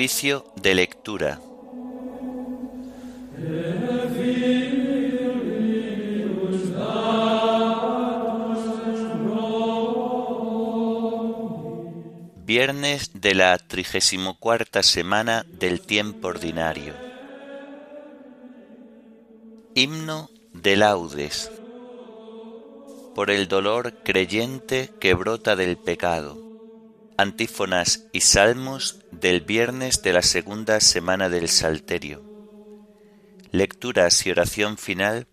Oficio de lectura. Viernes de la trigésimo cuarta semana del tiempo ordinario. Himno de laudes. Por el dolor creyente que brota del pecado antífonas y salmos del viernes de la segunda semana del Salterio. Lecturas y oración final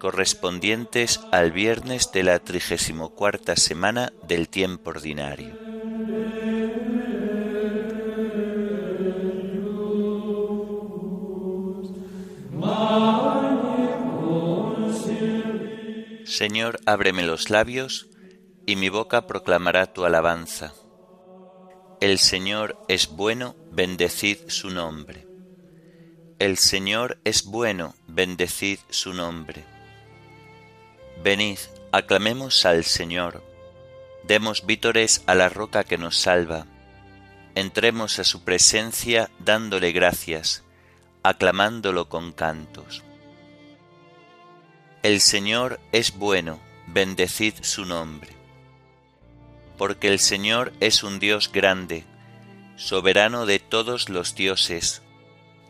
correspondientes al viernes de la trigésimo cuarta semana del tiempo ordinario. Señor, ábreme los labios, y mi boca proclamará tu alabanza. El Señor es bueno, bendecid su nombre. El Señor es bueno, bendecid su nombre. Venid, aclamemos al Señor, demos vítores a la roca que nos salva, entremos a su presencia dándole gracias, aclamándolo con cantos. El Señor es bueno, bendecid su nombre porque el Señor es un Dios grande, soberano de todos los dioses,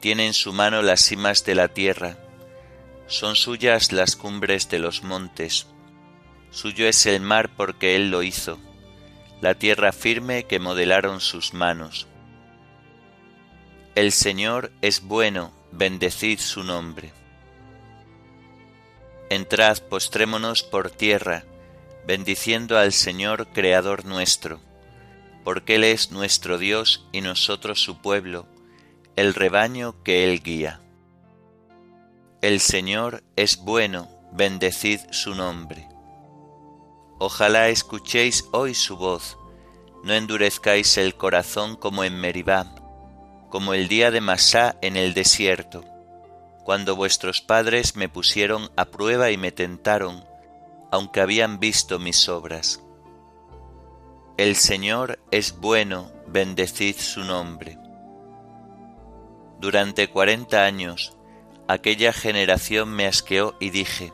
tiene en su mano las cimas de la tierra, son suyas las cumbres de los montes, suyo es el mar porque Él lo hizo, la tierra firme que modelaron sus manos. El Señor es bueno, bendecid su nombre. Entrad, postrémonos por tierra, bendiciendo al Señor Creador nuestro, porque Él es nuestro Dios y nosotros su pueblo, el rebaño que Él guía. El Señor es bueno, bendecid su nombre. Ojalá escuchéis hoy su voz, no endurezcáis el corazón como en Meribá, como el día de Masá en el desierto, cuando vuestros padres me pusieron a prueba y me tentaron, aunque habían visto mis obras. El Señor es bueno, bendecid su nombre. Durante cuarenta años aquella generación me asqueó y dije,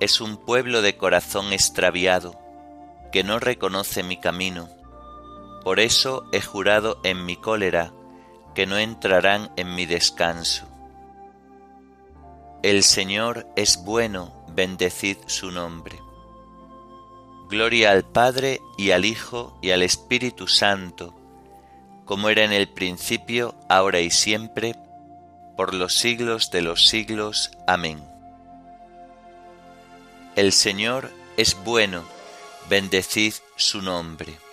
es un pueblo de corazón extraviado, que no reconoce mi camino. Por eso he jurado en mi cólera que no entrarán en mi descanso. El Señor es bueno, bendecid su nombre. Gloria al Padre y al Hijo y al Espíritu Santo, como era en el principio, ahora y siempre, por los siglos de los siglos. Amén. El Señor es bueno, bendecid su nombre.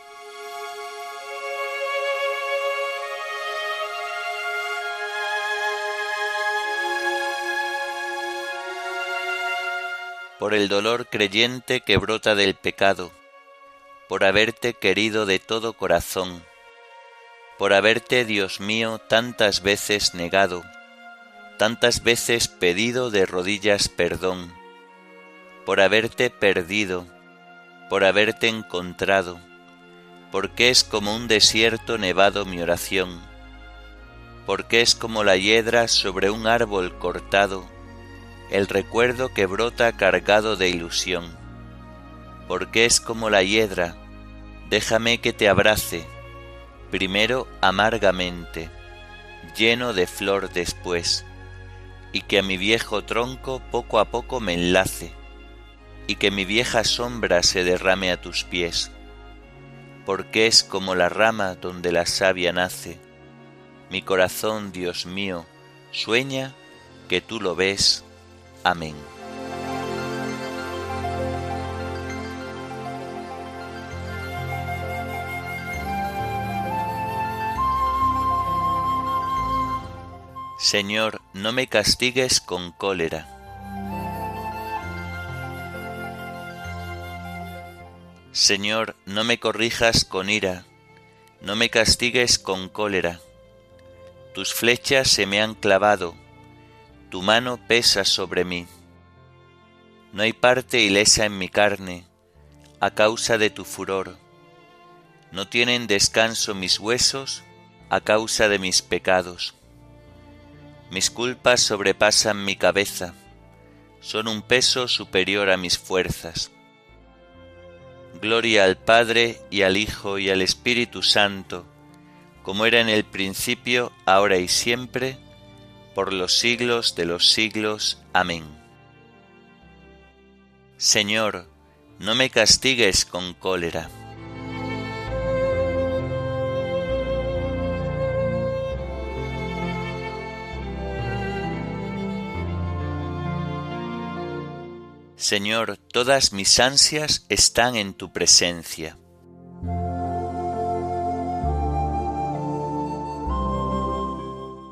Por el dolor creyente que brota del pecado, por haberte querido de todo corazón, por haberte, Dios mío, tantas veces negado, tantas veces pedido de rodillas perdón, por haberte perdido, por haberte encontrado, porque es como un desierto nevado mi oración, porque es como la hiedra sobre un árbol cortado, el recuerdo que brota cargado de ilusión, porque es como la hiedra, déjame que te abrace, primero amargamente, lleno de flor después, y que a mi viejo tronco poco a poco me enlace, y que mi vieja sombra se derrame a tus pies, porque es como la rama donde la savia nace. Mi corazón, Dios mío, sueña que tú lo ves Amén. Señor, no me castigues con cólera. Señor, no me corrijas con ira, no me castigues con cólera. Tus flechas se me han clavado, tu mano pesa sobre mí. No hay parte ilesa en mi carne, a causa de tu furor. No tienen descanso mis huesos, a causa de mis pecados. Mis culpas sobrepasan mi cabeza, son un peso superior a mis fuerzas. Gloria al Padre y al Hijo y al Espíritu Santo, como era en el principio, ahora y siempre, por los siglos de los siglos. Amén. Señor, no me castigues con cólera. Señor, todas mis ansias están en tu presencia.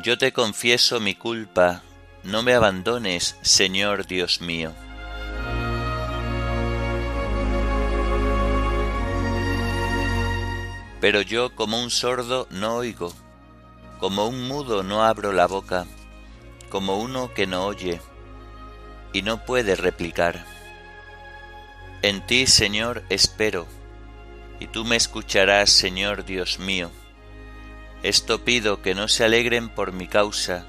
Yo te confieso mi culpa, no me abandones, Señor Dios mío. Pero yo como un sordo no oigo, como un mudo no abro la boca, como uno que no oye y no puede replicar. En ti, Señor, espero, y tú me escucharás, Señor Dios mío. Esto pido que no se alegren por mi causa,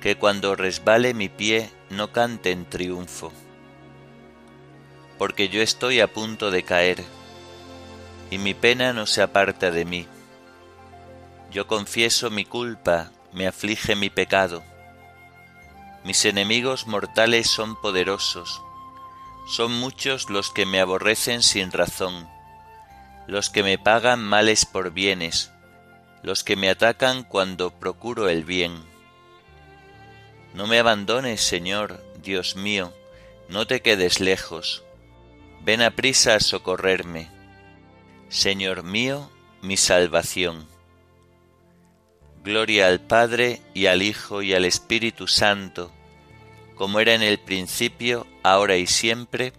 que cuando resbale mi pie no cante en triunfo. Porque yo estoy a punto de caer, y mi pena no se aparta de mí. Yo confieso mi culpa, me aflige mi pecado. Mis enemigos mortales son poderosos, son muchos los que me aborrecen sin razón, los que me pagan males por bienes, los que me atacan cuando procuro el bien. No me abandones, Señor, Dios mío, no te quedes lejos. Ven a prisa a socorrerme. Señor mío, mi salvación. Gloria al Padre y al Hijo y al Espíritu Santo, como era en el principio, ahora y siempre,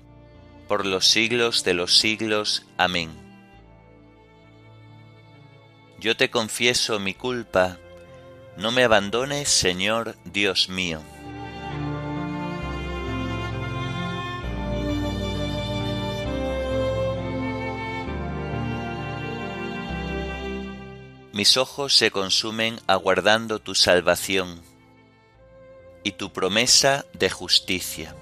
por los siglos de los siglos. Amén. Yo te confieso mi culpa, no me abandones, Señor Dios mío. Mis ojos se consumen aguardando tu salvación y tu promesa de justicia.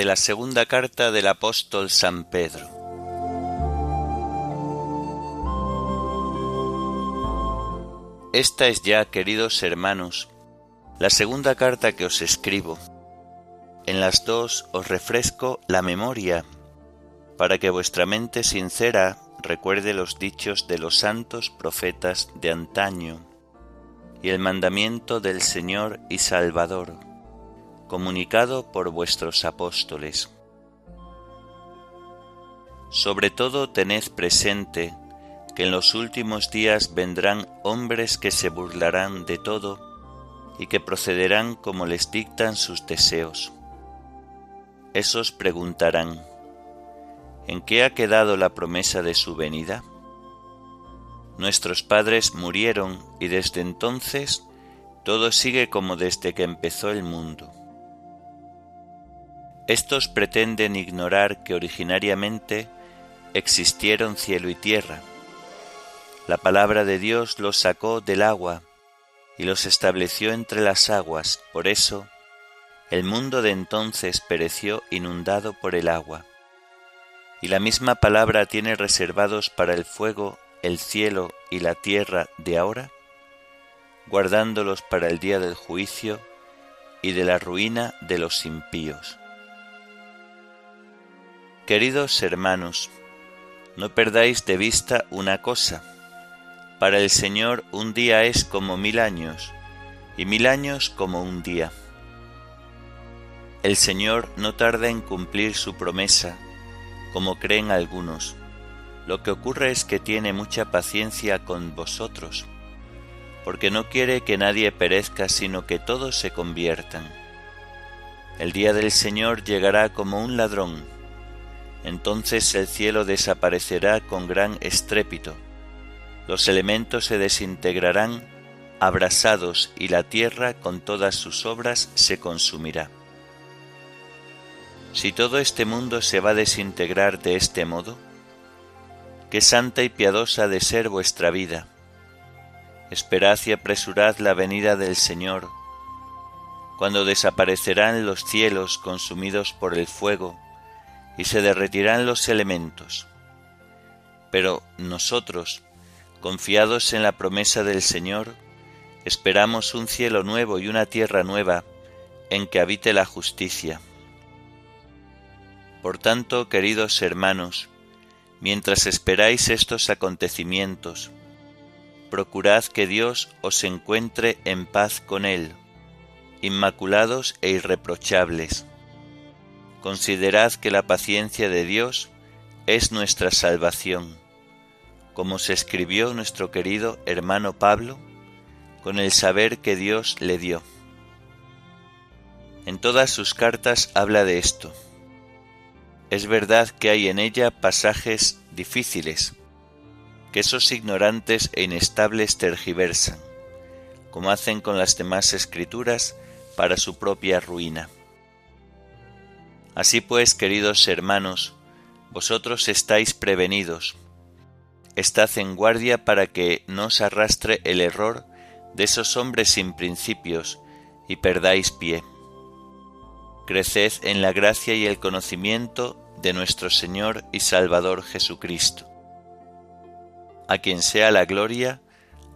De la segunda carta del apóstol San Pedro. Esta es ya, queridos hermanos, la segunda carta que os escribo. En las dos os refresco la memoria, para que vuestra mente sincera recuerde los dichos de los santos profetas de antaño y el mandamiento del Señor y Salvador comunicado por vuestros apóstoles. Sobre todo tened presente que en los últimos días vendrán hombres que se burlarán de todo y que procederán como les dictan sus deseos. esos preguntarán, ¿en qué ha quedado la promesa de su venida? Nuestros padres murieron y desde entonces todo sigue como desde que empezó el mundo. Estos pretenden ignorar que originariamente existieron cielo y tierra. La palabra de Dios los sacó del agua y los estableció entre las aguas, por eso el mundo de entonces pereció inundado por el agua. Y la misma palabra tiene reservados para el fuego el cielo y la tierra de ahora, guardándolos para el día del juicio y de la ruina de los impíos. Queridos hermanos, no perdáis de vista una cosa. Para el Señor un día es como mil años, y mil años como un día. El Señor no tarda en cumplir su promesa, como creen algunos. Lo que ocurre es que tiene mucha paciencia con vosotros, porque no quiere que nadie perezca, sino que todos se conviertan. El día del Señor llegará como un ladrón. Entonces el cielo desaparecerá con gran estrépito, los elementos se desintegrarán abrasados y la tierra con todas sus obras se consumirá. Si todo este mundo se va a desintegrar de este modo, qué santa y piadosa ha de ser vuestra vida. Esperad y apresurad la venida del Señor, cuando desaparecerán los cielos consumidos por el fuego y se derretirán los elementos. Pero nosotros, confiados en la promesa del Señor, esperamos un cielo nuevo y una tierra nueva en que habite la justicia. Por tanto, queridos hermanos, mientras esperáis estos acontecimientos, procurad que Dios os encuentre en paz con Él, inmaculados e irreprochables. Considerad que la paciencia de Dios es nuestra salvación, como se escribió nuestro querido hermano Pablo, con el saber que Dios le dio. En todas sus cartas habla de esto es verdad que hay en ella pasajes difíciles, que esos ignorantes e inestables tergiversan, como hacen con las demás escrituras para su propia ruina. Así pues, queridos hermanos, vosotros estáis prevenidos. Estad en guardia para que no os arrastre el error de esos hombres sin principios y perdáis pie creced en la gracia y el conocimiento de nuestro Señor y Salvador Jesucristo, a quien sea la gloria,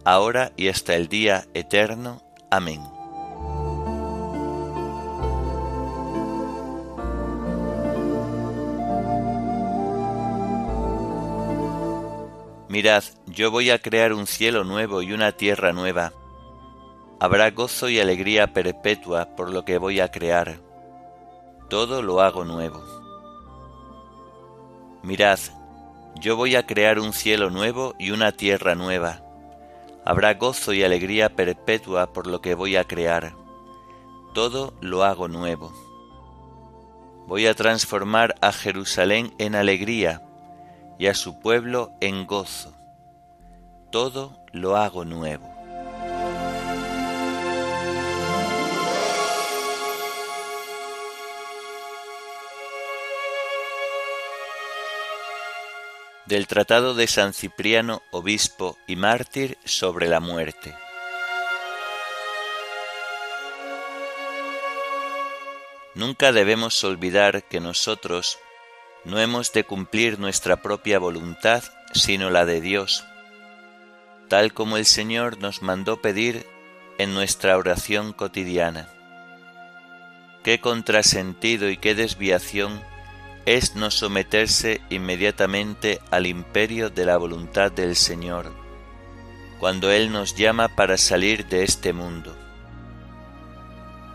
ahora y hasta el día eterno. Amén. Mirad, yo voy a crear un cielo nuevo y una tierra nueva. Habrá gozo y alegría perpetua por lo que voy a crear todo lo hago nuevo. Mirad, yo voy a crear un cielo nuevo y una tierra nueva. Habrá gozo y alegría perpetua por lo que voy a crear. Todo lo hago nuevo. Voy a transformar a Jerusalén en alegría y a su pueblo en gozo. Todo lo hago nuevo. del Tratado de San Cipriano, Obispo y Mártir sobre la muerte. Nunca debemos olvidar que nosotros no hemos de cumplir nuestra propia voluntad, sino la de Dios, tal como el Señor nos mandó pedir en nuestra oración cotidiana. Qué contrasentido y qué desviación es no someterse inmediatamente al imperio de la voluntad del Señor, cuando Él nos llama para salir de este mundo.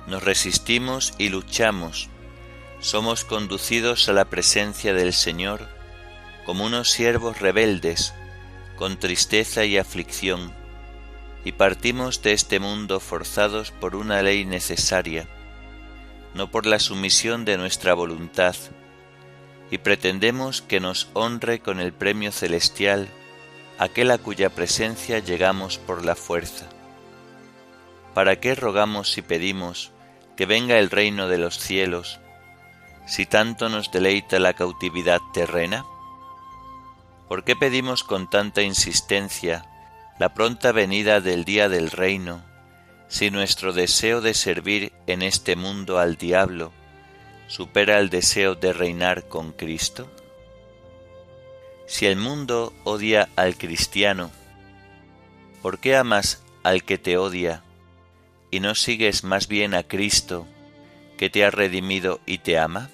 Nos resistimos y luchamos, somos conducidos a la presencia del Señor como unos siervos rebeldes, con tristeza y aflicción, y partimos de este mundo forzados por una ley necesaria, no por la sumisión de nuestra voluntad, y pretendemos que nos honre con el premio celestial aquel a cuya presencia llegamos por la fuerza. ¿Para qué rogamos y pedimos que venga el reino de los cielos, si tanto nos deleita la cautividad terrena? ¿Por qué pedimos con tanta insistencia la pronta venida del día del reino, si nuestro deseo de servir en este mundo al diablo supera el deseo de reinar con Cristo? Si el mundo odia al cristiano, ¿por qué amas al que te odia y no sigues más bien a Cristo que te ha redimido y te ama?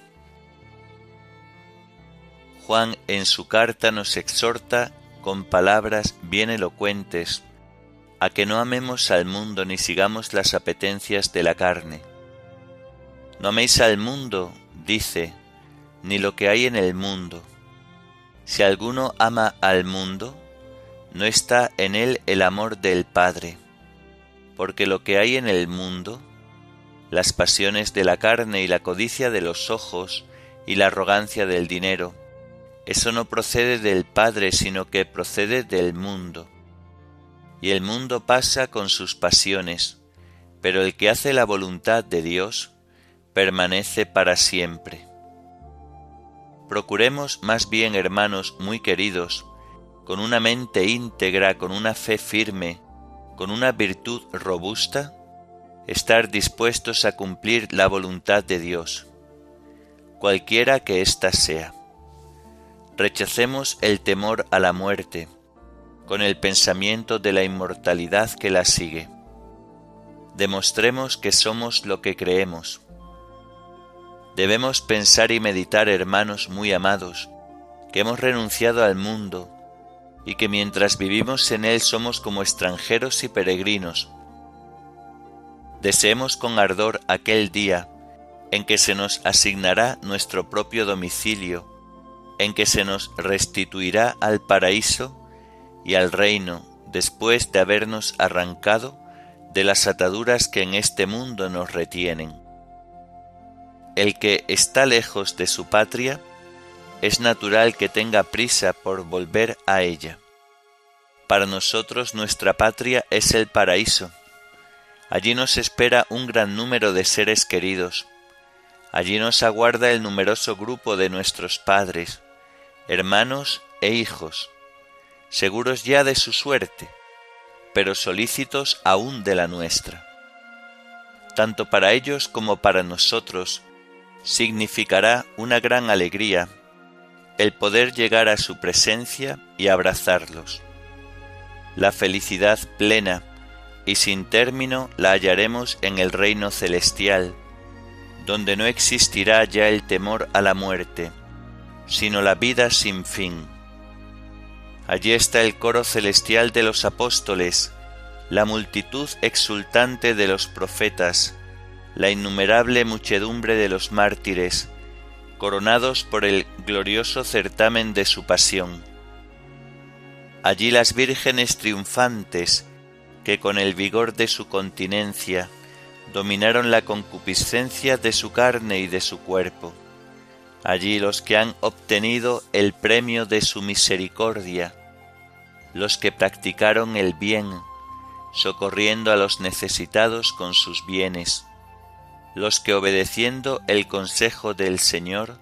Juan en su carta nos exhorta con palabras bien elocuentes a que no amemos al mundo ni sigamos las apetencias de la carne. No améis al mundo, dice, ni lo que hay en el mundo si alguno ama al mundo, no está en él el amor del Padre, porque lo que hay en el mundo, las pasiones de la carne y la codicia de los ojos y la arrogancia del dinero, eso no procede del Padre, sino que procede del mundo. Y el mundo pasa con sus pasiones, pero el que hace la voluntad de Dios permanece para siempre. Procuremos más bien, hermanos muy queridos, con una mente íntegra, con una fe firme, con una virtud robusta, estar dispuestos a cumplir la voluntad de Dios, cualquiera que ésta sea. Rechacemos el temor a la muerte, con el pensamiento de la inmortalidad que la sigue. Demostremos que somos lo que creemos Debemos pensar y meditar, hermanos muy amados, que hemos renunciado al mundo y que mientras vivimos en él somos como extranjeros y peregrinos. Deseemos con ardor aquel día en que se nos asignará nuestro propio domicilio, en que se nos restituirá al paraíso y al reino después de habernos arrancado de las ataduras que en este mundo nos retienen. El que está lejos de su patria, es natural que tenga prisa por volver a ella. Para nosotros nuestra patria es el paraíso. Allí nos espera un gran número de seres queridos. Allí nos aguarda el numeroso grupo de nuestros padres, hermanos e hijos, seguros ya de su suerte, pero solícitos aún de la nuestra. Tanto para ellos como para nosotros significará una gran alegría el poder llegar a su presencia y abrazarlos. La felicidad plena y sin término la hallaremos en el reino celestial, donde no existirá ya el temor a la muerte, sino la vida sin fin. Allí está el coro celestial de los apóstoles, la multitud exultante de los profetas, la innumerable muchedumbre de los mártires, coronados por el glorioso certamen de su pasión. Allí las vírgenes triunfantes, que con el vigor de su continencia dominaron la concupiscencia de su carne y de su cuerpo. Allí los que han obtenido el premio de su misericordia, los que practicaron el bien, socorriendo a los necesitados con sus bienes, los que obedeciendo el consejo del Señor,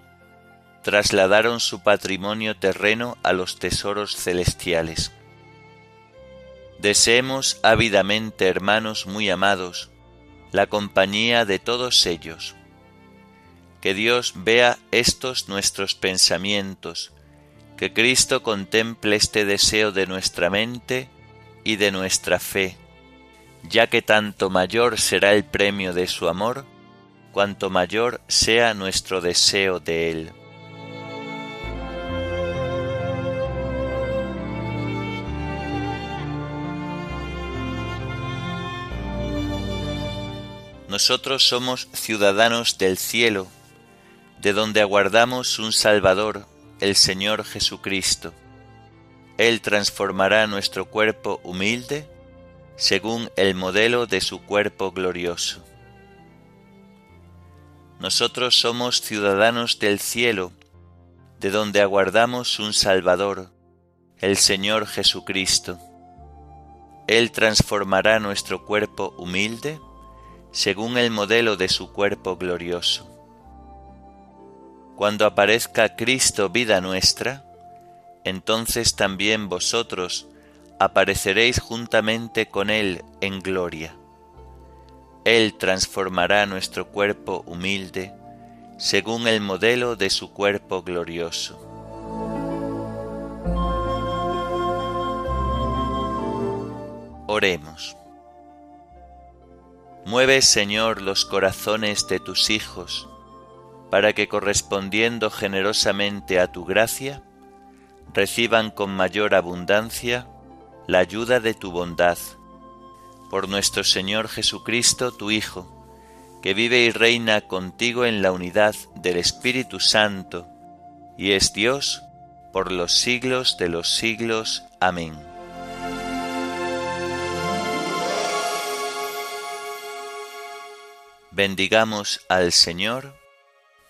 trasladaron su patrimonio terreno a los tesoros celestiales. Deseemos ávidamente, hermanos muy amados, la compañía de todos ellos. Que Dios vea estos nuestros pensamientos, que Cristo contemple este deseo de nuestra mente y de nuestra fe, ya que tanto mayor será el premio de su amor, cuanto mayor sea nuestro deseo de Él. Nosotros somos ciudadanos del cielo, de donde aguardamos un Salvador, el Señor Jesucristo. Él transformará nuestro cuerpo humilde según el modelo de su cuerpo glorioso nosotros somos ciudadanos del cielo, de donde aguardamos un Salvador, el Señor Jesucristo. Él transformará nuestro cuerpo humilde según el modelo de su cuerpo glorioso. Cuando aparezca Cristo vida nuestra, entonces también vosotros apareceréis juntamente con Él en gloria. Él transformará nuestro cuerpo humilde según el modelo de su cuerpo glorioso. Oremos. Mueve, Señor, los corazones de tus hijos, para que correspondiendo generosamente a tu gracia, reciban con mayor abundancia la ayuda de tu bondad. Por nuestro Señor Jesucristo, tu Hijo, que vive y reina contigo en la unidad del Espíritu Santo, y es Dios por los siglos de los siglos. Amén. Bendigamos al Señor,